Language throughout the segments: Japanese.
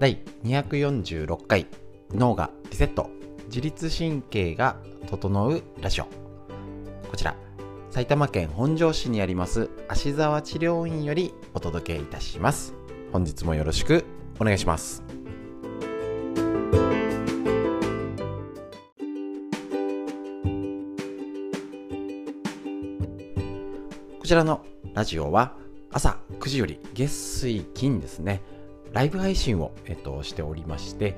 第246回脳がリセット。自律神経が整うラジオ。こちら。埼玉県本庄市にあります。芦沢治療院よりお届けいたします。本日もよろしくお願いします。こちらのラジオは朝9時より月水金ですね。ライブ配信を、えっと、しておりまして、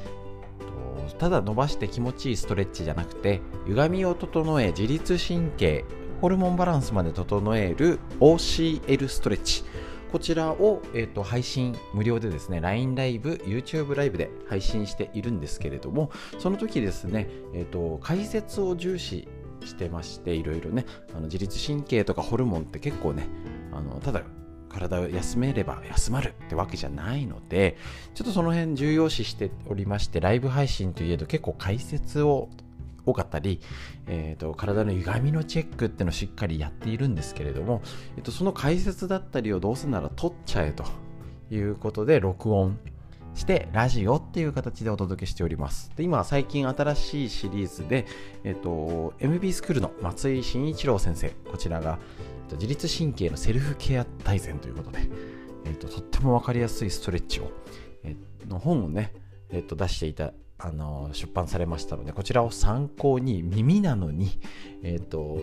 ただ伸ばして気持ちいいストレッチじゃなくて歪みを整え自律神経ホルモンバランスまで整える OCL ストレッチ。こちらを、えーと、配信無料でですね LINE ライブ YouTube ライブで配信しているんですけれどもその時ですね、えーと解説を重視してましていろいろねあの自律神経とかホルモンって結構ねあのただ体を休めれば休まるってわけじゃないのでちょっとその辺重要視しておりましてライブ配信といえど結構解説を多かったり、えーと、体の歪みのチェックっていうのをしっかりやっているんですけれども、えーとその解説だったりをどうせなら撮っちゃえということで録音してラジオっていう形でお届けしております。で今最近新しいシリーズで、えっと、MB スクールの松井慎一郎先生こちらが自律神経のセルフケア大全ということで、えっと、とっても分かりやすいストレッチを、えの本をね、えっと、出していたあの出版されましたのでこちらを参考に耳なのに、えっと、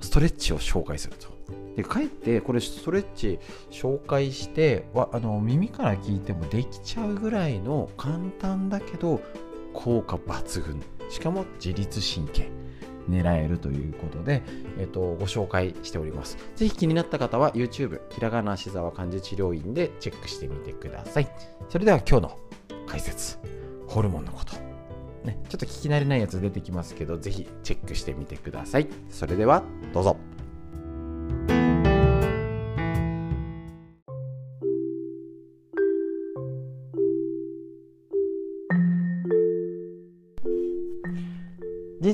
ストレッチを紹介すると。でかえってこれストレッチ紹介してわあの耳から聞いてもできちゃうぐらいの簡単だけど効果抜群。しかも自律神経。狙えるということで、えっと、ご紹介しております。ぜひ気になった方は YouTube、ひらがな足沢漢字治療院でチェックしてみてください。それでは今日の解説、ホルモンのこと。ね、ちょっと聞き慣れないやつ出てきますけど、ぜひチェックしてみてください。それではどうぞ。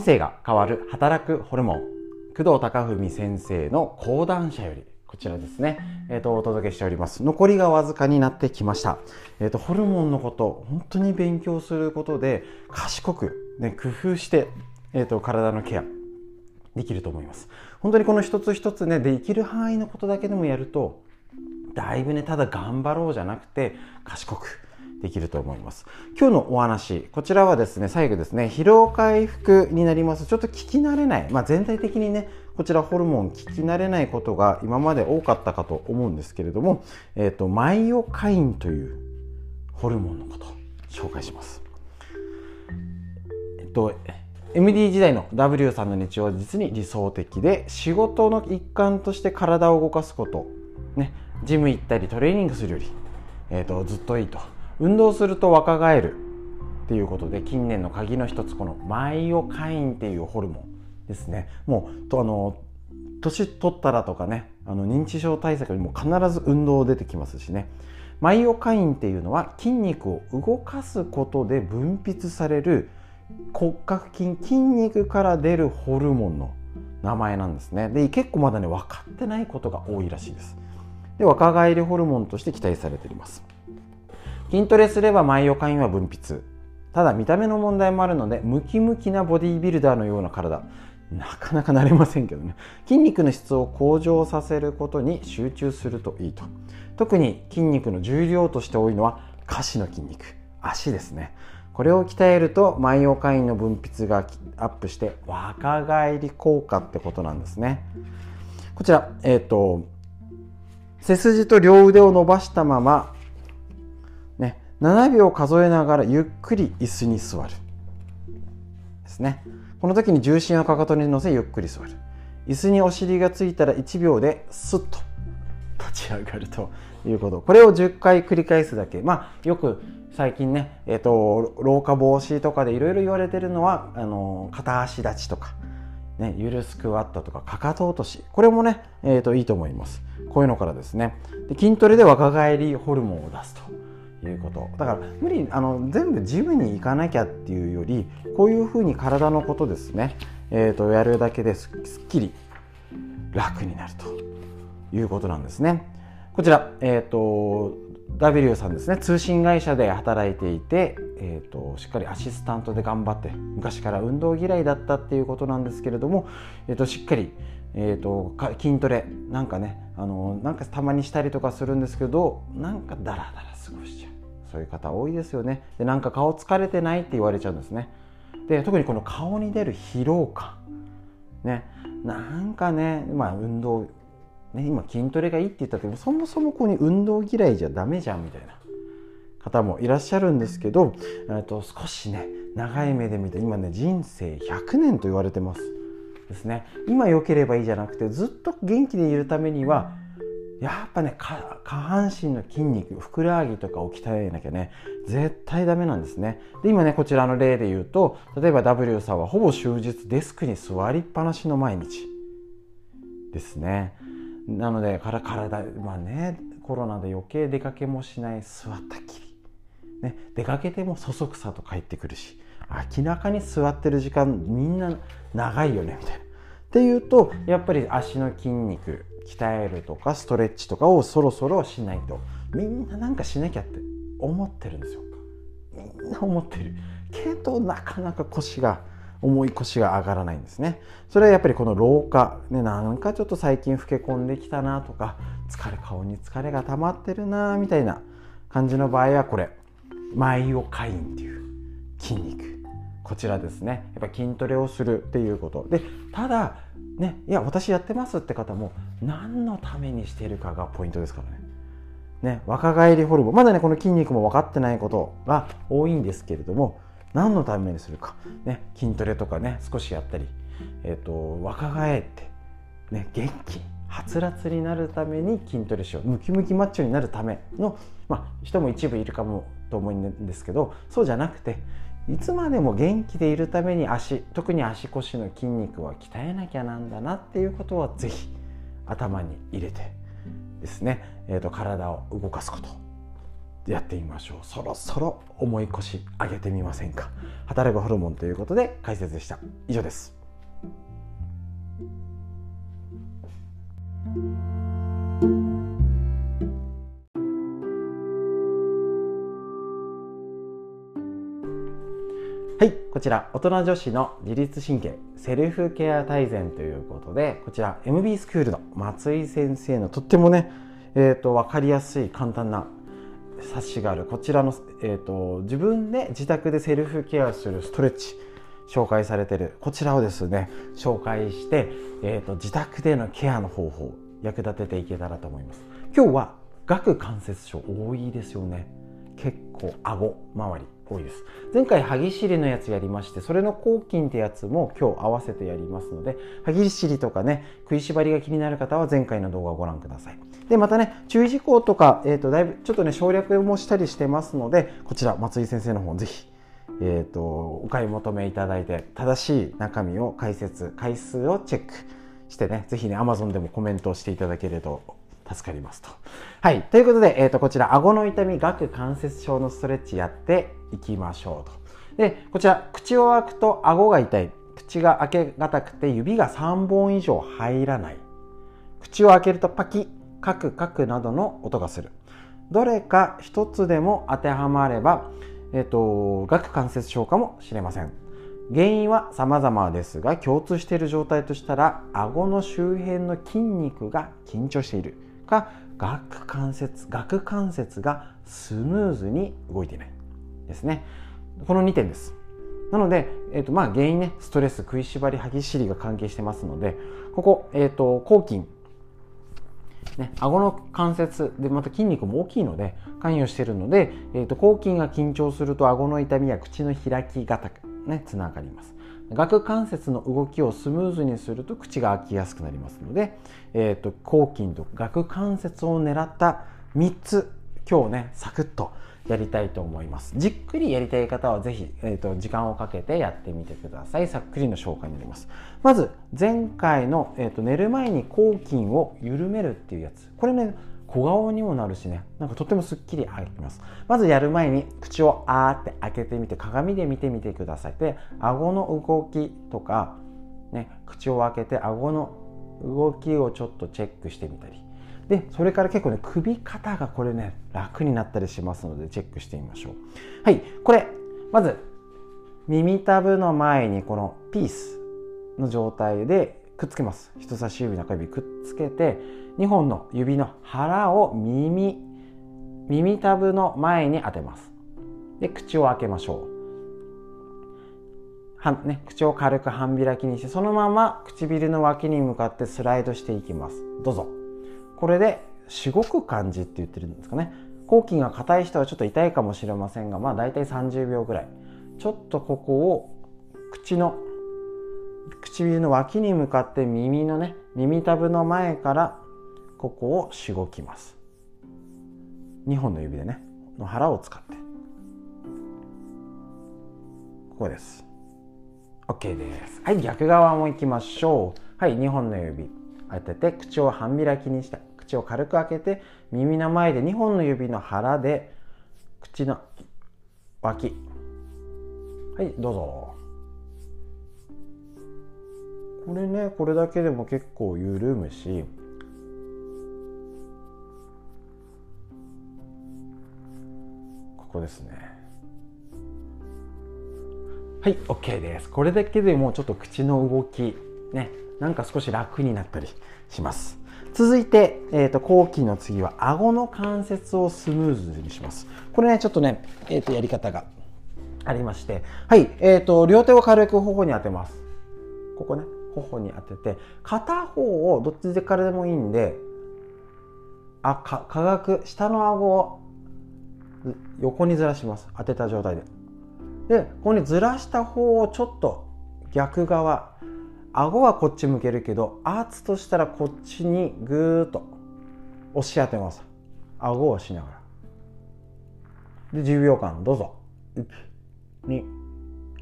生が変わる働くホルモン。工藤貴文先生の講談社よりこちらですね、えーと、お届けしております。残りがわずかになってきました、えーと、ホルモンのこと本当に勉強することで賢く、ね、工夫して、えーと体のケアできると思います。本当にこの一つ一つねできる範囲のことだけでもやるとだいぶねただ頑張ろうじゃなくて賢くできると思います。今日のお話、こちらはですね、最後ですね、疲労回復になります。ちょっと聞き慣れない、まあ、全体的にね、こちらホルモン聞き慣れないことが今まで多かったかと思うんですけれども、えっ、ー、と、マイオカインというホルモンのこと、紹介します。えっと、MD 時代の W さんの日常は実に理想的で仕事の一環として体を動かすこと、ね、ジム行ったりトレーニングするより、えーとずっといいと運動すると若返るっていうことで近年の鍵の一つこのマイオカインっていうホルモンですね。もうとあの年取ったらとかねあの認知症対策にも必ず運動出てきますしね。マイオカインっていうのは筋肉を動かすことで分泌される骨格筋筋肉から出るホルモンの名前なんですね。で結構まだね分かってないことが多いらしいです。で若返りホルモンとして期待されています。筋トレすればマイオカインは分泌。ただ見た目の問題もあるのでムキムキなボディービルダーのような体。なかなかなれませんけどね。筋肉の質を向上させることに集中するといいと。特に筋肉の重量として多いのは下肢の筋肉。足ですね。これを鍛えるとマイオカインの分泌がアップして若返り効果ってことなんですね。こちらえっ、ー、と背筋と両腕を伸ばしたまま7秒数えながらゆっくり椅子に座る。ですね。この時に重心をかかとに乗せゆっくり座る。椅子にお尻がついたら1秒でスッと立ち上がるということ。これを10回繰り返すだけ。まあよく最近ね、えーと、老化防止とかでいろいろ言われてるのはあの片足立ちとか、ね、ゆるスクワットとかかかと落とし。これもね、えーといいと思います。こういうのからですね。で筋トレで若返りホルモンを出すと。いうこと。だから無理あの全部ジムに行かなきゃっていうよりこういうふうに体のことですね、えーと、やるだけですっきり楽になるということなんですね。こちら、えーと、W さんですね。通信会社で働いていて、えーと、しっかりアシスタントで頑張って昔から運動嫌いだったっていうことなんですけれども、えーと、しっかり、えーと、筋トレなんかねあのなんかたまにしたりとかするんですけどなんかダラダラ過ごしちゃう。そういう方多いですよね。でなんか顔疲れてないって言われちゃうんですね。で特にこの顔に出る疲労感。ね。なんかねまあ運動ね、今筋トレがいいって言ったけどそもそもここに運動嫌いじゃダメじゃんみたいな。方もいらっしゃるんですけどと少しね長い目で見て今ね人生100年と言われてます。ですね。今良ければいいじゃなくてずっと元気でいるためにはやっぱね下半身の筋肉ふくらはぎとかを鍛えなきゃね絶対ダメなんですね。で今ねこちらの例で言うと例えば W さんはほぼ終日デスクに座りっぱなしの毎日ですね。なのでから体まあねコロナで余計出かけもしない座ったきり、ね、出かけてもそそくさと帰ってくるし明らかに座ってる時間みんな長いよねみたいな。っていうとやっぱり足の筋肉鍛えるとかストレッチとかをそろそろしないとみんななんかしなきゃって思ってるんですよ。みんな思ってる。けどなかなか腰が重い腰が上がらないんですね。それはやっぱりこの老化、ね、なんかちょっと最近老け込んできたなとか疲れ顔に疲れが溜まってるなみたいな感じの場合はこれマイオカインっていう筋肉。こちらですね。やっぱ筋トレをするっていうこと。でただねいや私やってますって方も何のためにしてるかがポイントですからね。ね若返りホルモン。まだねこの筋肉も分かってないことが多いんですけれども何のためにするか、ね、筋トレとかね少しやったり、えーと、若返って、ね、元気はつらつになるために筋トレしよう。ムキムキマッチョになるための、まあ、人も一部いるかもと思うんですけどそうじゃなくていつまでも元気でいるために足特に足腰の筋肉は鍛えなきゃなんだなっていうことは是非頭に入れてですね、えーと体を動かすことやってみましょう。そろそろ重い腰上げてみませんか？働くホルモンということで解説でした。以上です。こちら大人女子の自律神経セルフケア大全ということでこちら MB スクールの松井先生のとってもねえーと、と分かりやすい簡単な冊子があるこちらの、えーと、自分で自宅でセルフケアするストレッチ紹介されてるこちらをですね紹介して、えーと、自宅でのケアの方法役立てていけたらと思います。今日は顎関節症多いですよね。結構顎周り。多いです。前回歯ぎしりのやつやりましてそれの抗菌ってやつも今日合わせてやりますので歯ぎしりとかね食いしばりが気になる方は前回の動画をご覧ください。でまたね注意事項とか、えーと、だいぶちょっとね省略もしたりしてますのでこちら松井先生の方ぜひえーと、お買い求めいただいて正しい中身を解説回数をチェックしてねぜひね Amazon でもコメントをしていただけると助かりますと。はい。ということで、えっ、ー、と、こちら、顎の痛み、顎関節症のストレッチやっていきましょうと。で、こちら、口を開くと顎が痛い。口が開けがたくて指が3本以上入らない。口を開けるとパキ、カクカクなどの音がする。どれか一つでも当てはまれば、えっ、ー、と、顎関節症かもしれません。原因は様々ですが共通している状態としたら顎の周辺の筋肉が緊張しているか顎関節顎関節がスムーズに動いていないですね。この2点です。なので、えーとまあ、原因ねストレス食いしばり歯ぎしりが関係してますのでここ、えーと、抗菌。ね、顎の関節でまた筋肉も大きいので関与しているので、えーと、抗菌が緊張すると顎の痛みや口の開きがたく、ね、つながります。顎関節の動きをスムーズにすると口が開きやすくなりますので、えーと、抗菌と顎関節を狙った3つ今日ねサクッとやりたいと思います。じっくりやりたい方はぜひ、えーと、時間をかけてやってみてください。さっくりの紹介になります。まず前回の、えーと寝る前に抗菌を緩めるっていうやつ。これね小顔にもなるしね。なんかとてもすっきり開きます。まずやる前に口をあーって開けてみて鏡で見てみてください。で顎の動きとか、ね、口を開けて顎の動きをちょっとチェックしてみたり。でそれから結構ね首肩がこれね楽になったりしますのでチェックしてみましょう。はいこれまず耳たぶの前にこのピースの状態でくっつけます。人差し指中指くっつけて2本の指の腹を耳耳たぶの前に当てます。で口を開けましょう。は、ね、口を軽く半開きにしてそのまま唇の脇に向かってスライドしていきます。どうぞ。これでしごく感じって言ってるんですかね。後筋が硬い人はちょっと痛いかもしれませんがまあ大体30秒ぐらい。ちょっとここを口の唇の脇に向かって耳のね耳たぶの前からここをしごきます。2本の指でねの腹を使って。ここです。OK です。はい逆側も行きましょう。はい2本の指。当てて口を半開きにして口を軽く開けて耳の前で2本の指の腹で口の脇。はいどうぞ。これねこれだけでも結構緩むしこですね。はい OK です。これだけでもちょっと口の動きねなんか少し楽になったりします。続いて、えーと、後期の次は顎の関節をスムーズにします。これねちょっとね、えーと、やり方がありまして。はい、えーと両手を軽く頬に当てます。ここね頬に当てて片方をどっちでからでもいいんであか下顎下の顎を横にずらします当てた状態ででここにずらした方をちょっと逆側顎はこっち向けるけど圧としたらこっちにぐーっと押し当てます顎を押しながらで10秒間どうぞ1 2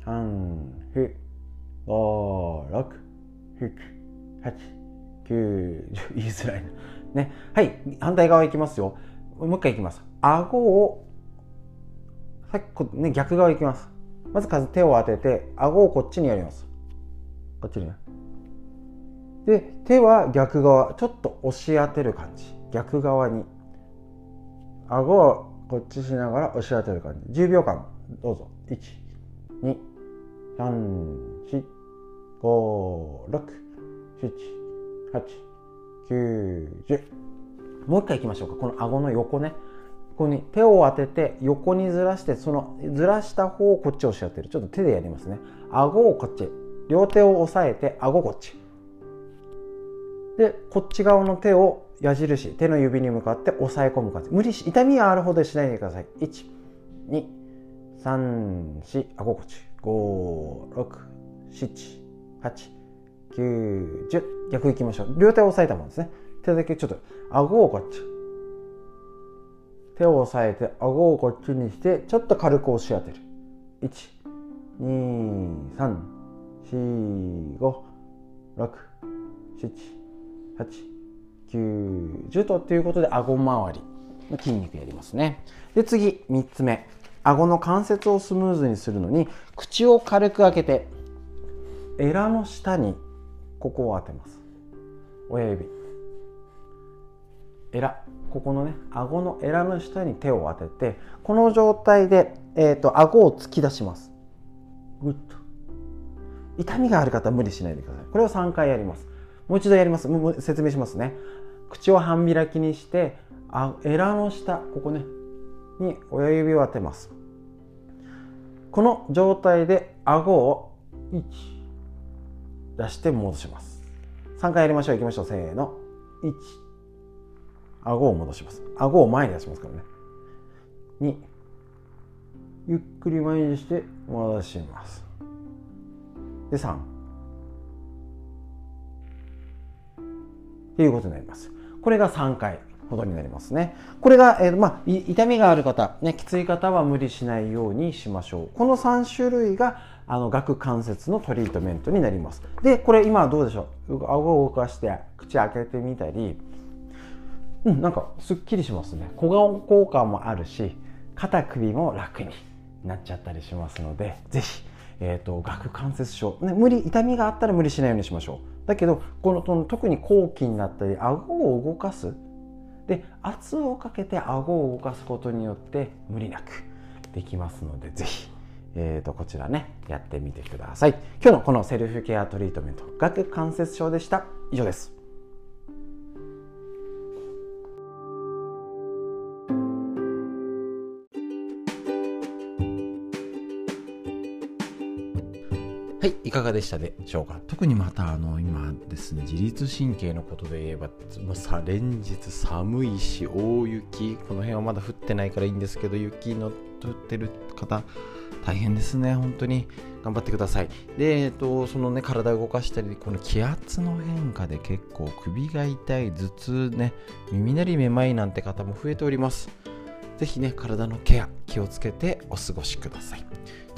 3 4 5 6 7、8、9、10言いづらいな。ね。はい。反対側いきますよ。もう一回いきます。顎を、さっきね、逆側いきます。まず手を当てて、顎をこっちにやります。こっちにね。で、手は逆側、ちょっと押し当てる感じ。逆側に。顎はこっちしながら押し当てる感じ。10秒間、どうぞ。1、2、3、4、五六七八九十もう一回いきましょうかこの顎の横ねここに手を当てて横にずらしてそのずらした方をこっち押し当てる。ちょっと手でやりますね。顎をこっち両手を押さえて顎こっちでこっち側の手を矢印手の指に向かって押さえ込む感じ。無理し痛みがあるほどしないでください。1234顎こっち567 8、9、10逆いきましょう。両手を押さえたもんですね。手だけちょっと顎をこっち手を押さえて顎をこっちにしてちょっと軽く押し当てる。1 2 3 4 5 6 7 8 9 10とということで顎周りの筋肉やりますね。で次3つ目。顎の関節をスムーズにするのに口を軽く開けてエラの下にここを当てます。親指。エラ。ここのね顎のエラの下に手を当ててこの状態で、えーと、顎を突き出します。グッと。痛みがある方は無理しないでください。これを3回やります。もう一度やります。もう説明しますね。口を半開きにしてあエラの下ここねに親指を当てます。この状態で顎を1出して戻します。3回やりましょう。いきましょう。せーの。1顎を戻します。顎を前に出しますからね。2ゆっくり前にして戻します。で3っていうことになります。これが3回ほどになりますね。これが、えー、まあ、痛みがある方、ね、きつい方は無理しないようにしましょう。この3種類があの顎関節のトリートメントになります。でこれ今はどうでしょう？顎を動かして口開けてみたりうんなんかすっきりしますね。小顔効果もあるし肩首も楽になっちゃったりしますので是非えーと、顎関節症、ね、無理痛みがあったら無理しないようにしましょう。だけどこの特に後期になったり顎を動かす。で圧をかけて顎を動かすことによって無理なくできますのでぜひ、えー、とこちらねやってみてください。今日のこのセルフケアトリートメント顎関節症でした。以上です。い、かがでしたでしょうか？特にまたあの今ですね、自律神経のことで言えば、もうさ連日寒いし、大雪、この辺はまだ降ってないからいいんですけど、雪の降ってる方、大変ですね、本当に頑張ってください。で、えっと、そのね、体を動かしたり、この気圧の変化で結構首が痛い、頭痛ね、耳鳴りめまいなんて方も増えております。ぜひね、体のケア、気をつけてお過ごしください。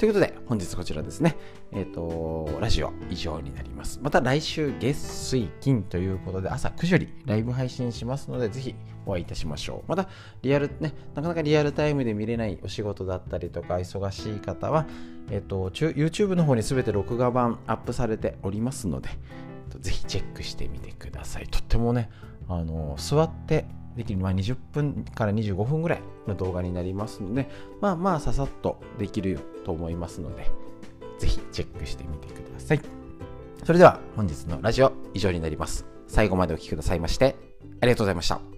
ということで、本日こちらですね、えっ、ー、と、ラジオ以上になります。また来週月水金ということで、朝9時よりライブ配信しますので、ぜひお会いいたしましょう。また、リアルね、なかなかリアルタイムで見れないお仕事だったりとか、忙しい方は、えっ、ー、と、YouTube の方に全て録画版アップされておりますので、ぜひチェックしてみてください。とってもね、あの、座ってできる、まあ、20分から25分ぐらいの動画になりますので、まあまあささっとできると思いますので、ぜひチェックしてみてください。それでは本日のラジオ以上になります。最後までお聴きくださいまして、ありがとうございました。